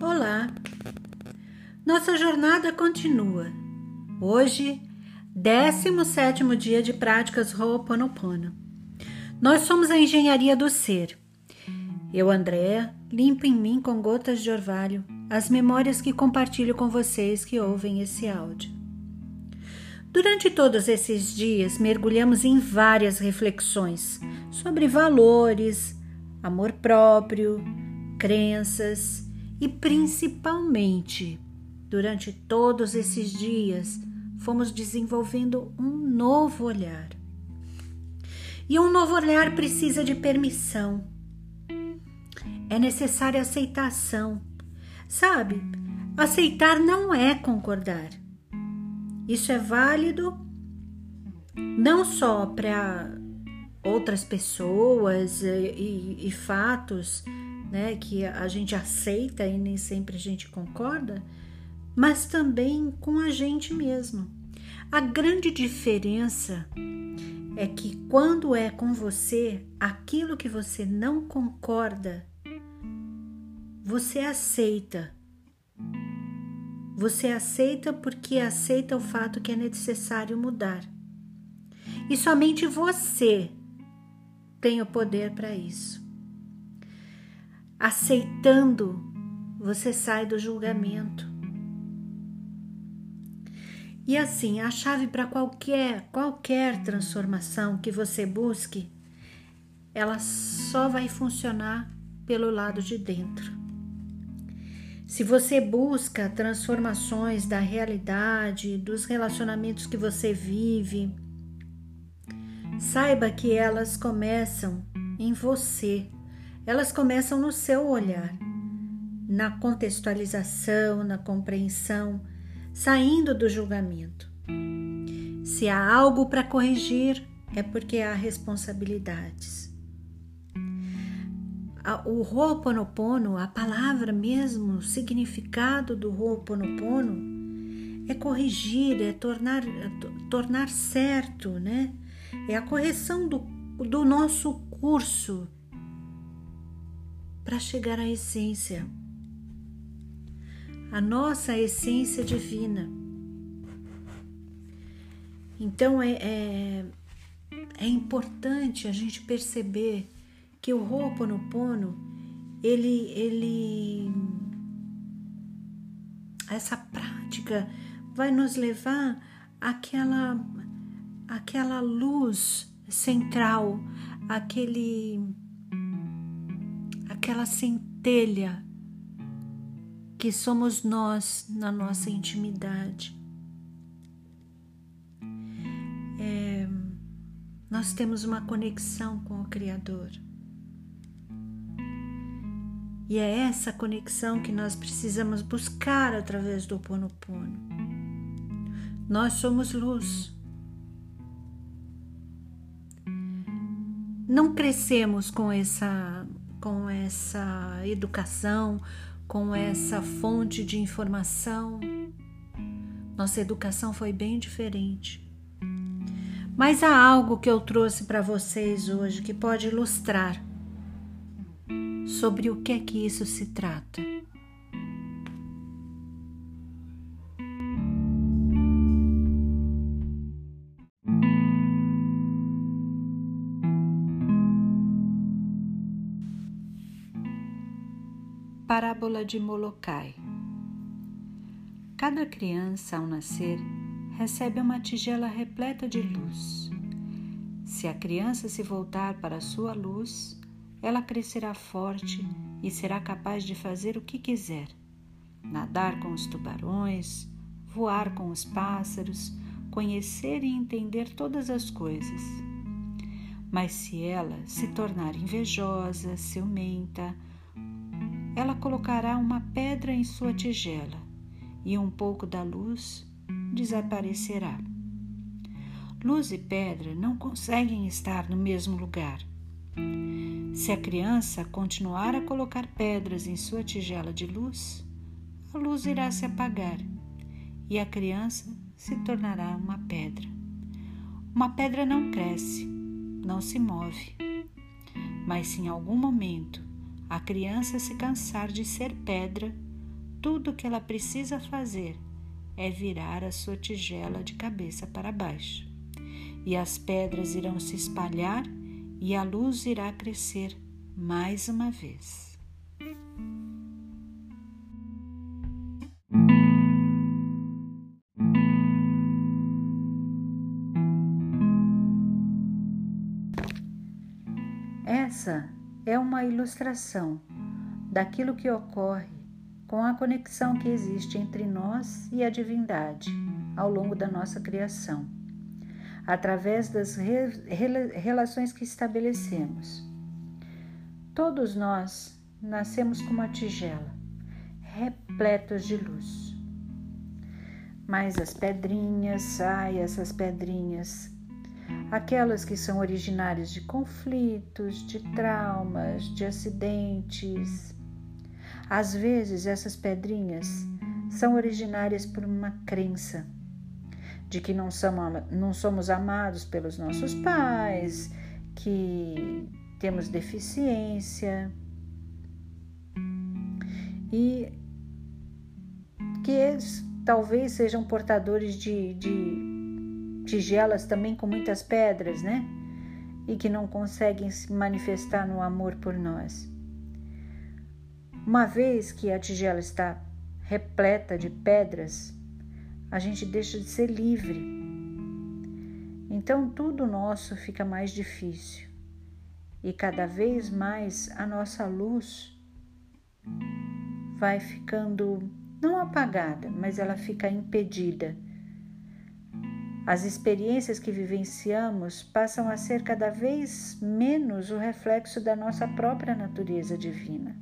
Olá! Nossa jornada continua. Hoje, 17 dia de práticas Ho'oponopono. Nós somos a engenharia do ser. Eu, Andréa, limpo em mim com gotas de orvalho as memórias que compartilho com vocês que ouvem esse áudio. Durante todos esses dias, mergulhamos em várias reflexões sobre valores, amor próprio, crenças e principalmente, durante todos esses dias, fomos desenvolvendo um novo olhar. E um novo olhar precisa de permissão. É necessária aceitação. Sabe, aceitar não é concordar. Isso é válido não só para outras pessoas e, e, e fatos né, que a gente aceita e nem sempre a gente concorda, mas também com a gente mesmo. A grande diferença é que quando é com você, aquilo que você não concorda, você aceita. Você aceita porque aceita o fato que é necessário mudar. E somente você tem o poder para isso. Aceitando, você sai do julgamento. E assim, a chave para qualquer qualquer transformação que você busque, ela só vai funcionar pelo lado de dentro. Se você busca transformações da realidade, dos relacionamentos que você vive, saiba que elas começam em você elas começam no seu olhar, na contextualização, na compreensão, saindo do julgamento. Se há algo para corrigir, é porque há responsabilidades. O Ho'oponopono, a palavra mesmo, o significado do Ho'oponopono é corrigir, é tornar, é tornar certo, né? É a correção do, do nosso curso para chegar à essência, a nossa essência divina. Então é, é, é importante a gente perceber que o Ho'oponopono ele, ele essa prática vai nos levar àquela, àquela luz central, aquele aquela centelha que somos nós na nossa intimidade. É, nós temos uma conexão com o Criador. E é essa conexão que nós precisamos buscar através do Ponopono. Nós somos luz. Não crescemos com essa com essa educação, com essa fonte de informação. Nossa educação foi bem diferente. Mas há algo que eu trouxe para vocês hoje que pode ilustrar sobre o que é que isso se trata. Parábola de Molokai Cada criança, ao nascer, recebe uma tigela repleta de luz. Se a criança se voltar para a sua luz, ela crescerá forte e será capaz de fazer o que quiser: nadar com os tubarões, voar com os pássaros, conhecer e entender todas as coisas. Mas se ela se tornar invejosa, ciumenta, ela colocará uma pedra em sua tigela e um pouco da luz desaparecerá. Luz e pedra não conseguem estar no mesmo lugar. Se a criança continuar a colocar pedras em sua tigela de luz, a luz irá se apagar e a criança se tornará uma pedra. Uma pedra não cresce, não se move, mas se em algum momento a criança se cansar de ser pedra, tudo o que ela precisa fazer é virar a sua tigela de cabeça para baixo. E as pedras irão se espalhar e a luz irá crescer mais uma vez. Essa é uma ilustração daquilo que ocorre com a conexão que existe entre nós e a divindade ao longo da nossa criação, através das re relações que estabelecemos. Todos nós nascemos com uma tigela, repletos de luz. Mas as pedrinhas, ai, essas pedrinhas, aquelas que são originárias de conflitos, de traumas, de acidentes, às vezes, essas pedrinhas são originárias por uma crença de que não somos, amados pelos nossos pais, que temos deficiência. E que eles talvez sejam portadores de, de tigelas também com muitas pedras, né? E que não conseguem se manifestar no amor por nós. Uma vez que a tigela está repleta de pedras, a gente deixa de ser livre. Então tudo nosso fica mais difícil e cada vez mais a nossa luz vai ficando não apagada, mas ela fica impedida. As experiências que vivenciamos passam a ser cada vez menos o reflexo da nossa própria natureza divina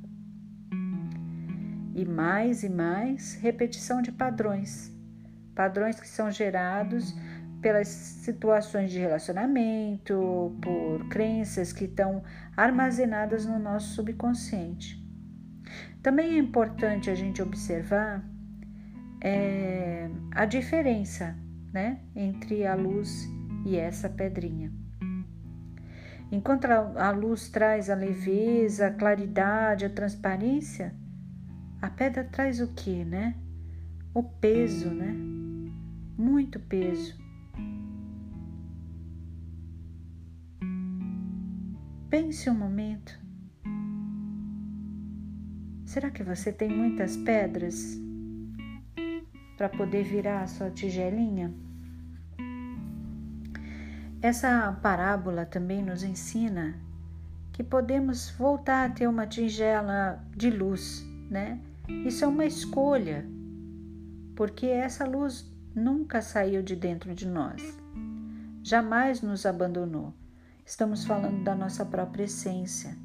e mais e mais repetição de padrões, padrões que são gerados pelas situações de relacionamento, por crenças que estão armazenadas no nosso subconsciente. Também é importante a gente observar é, a diferença né, entre a luz e essa pedrinha. Enquanto a luz traz a leveza, a claridade, a transparência, a pedra traz o que, né? O peso, né? Muito peso. Pense um momento. Será que você tem muitas pedras para poder virar a sua tigelinha? Essa parábola também nos ensina que podemos voltar a ter uma tigela de luz, né? Isso é uma escolha, porque essa luz nunca saiu de dentro de nós, jamais nos abandonou. Estamos falando da nossa própria essência.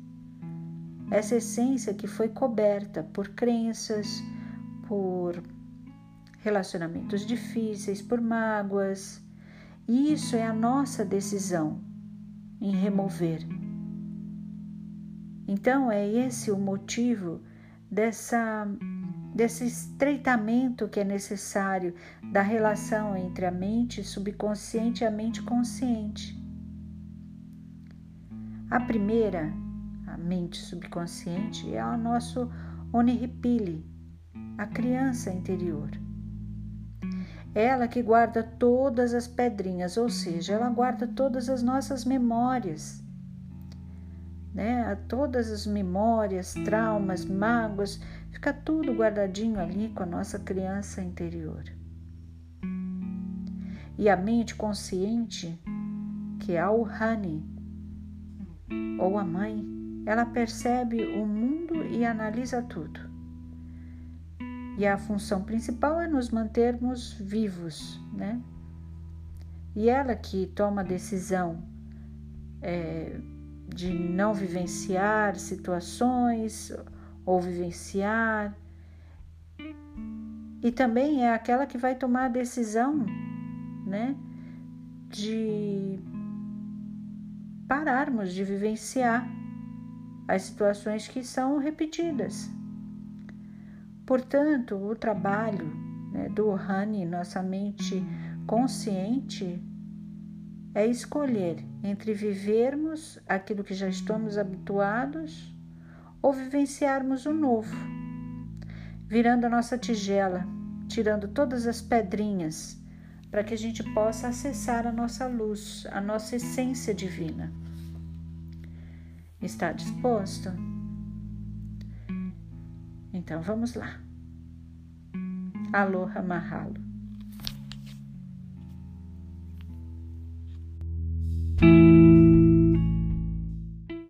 Essa essência que foi coberta por crenças, por relacionamentos difíceis, por mágoas. E isso é a nossa decisão em remover. Então é esse o motivo dessa, desse estreitamento que é necessário da relação entre a mente subconsciente e a mente consciente. A primeira, a mente subconsciente, é o nosso oniripili, a criança interior. Ela que guarda todas as pedrinhas, ou seja, ela guarda todas as nossas memórias né? Todas as memórias, traumas, mágoas, fica tudo guardadinho ali com a nossa criança interior. E a mente consciente, que é o Hani, ou a mãe, ela percebe o mundo e analisa tudo. E a função principal é nos mantermos vivos, né? E ela que toma a decisão é, de não vivenciar situações ou vivenciar. E também é aquela que vai tomar a decisão, né, de pararmos de vivenciar as situações que são repetidas. Portanto, o trabalho né, do Hani, nossa mente consciente, é escolher entre vivermos aquilo que já estamos habituados ou vivenciarmos o novo. virando a nossa tigela, tirando todas as pedrinhas, para que a gente possa acessar a nossa luz, a nossa essência divina. Está disposto? Então vamos lá. Aloha Mahalo.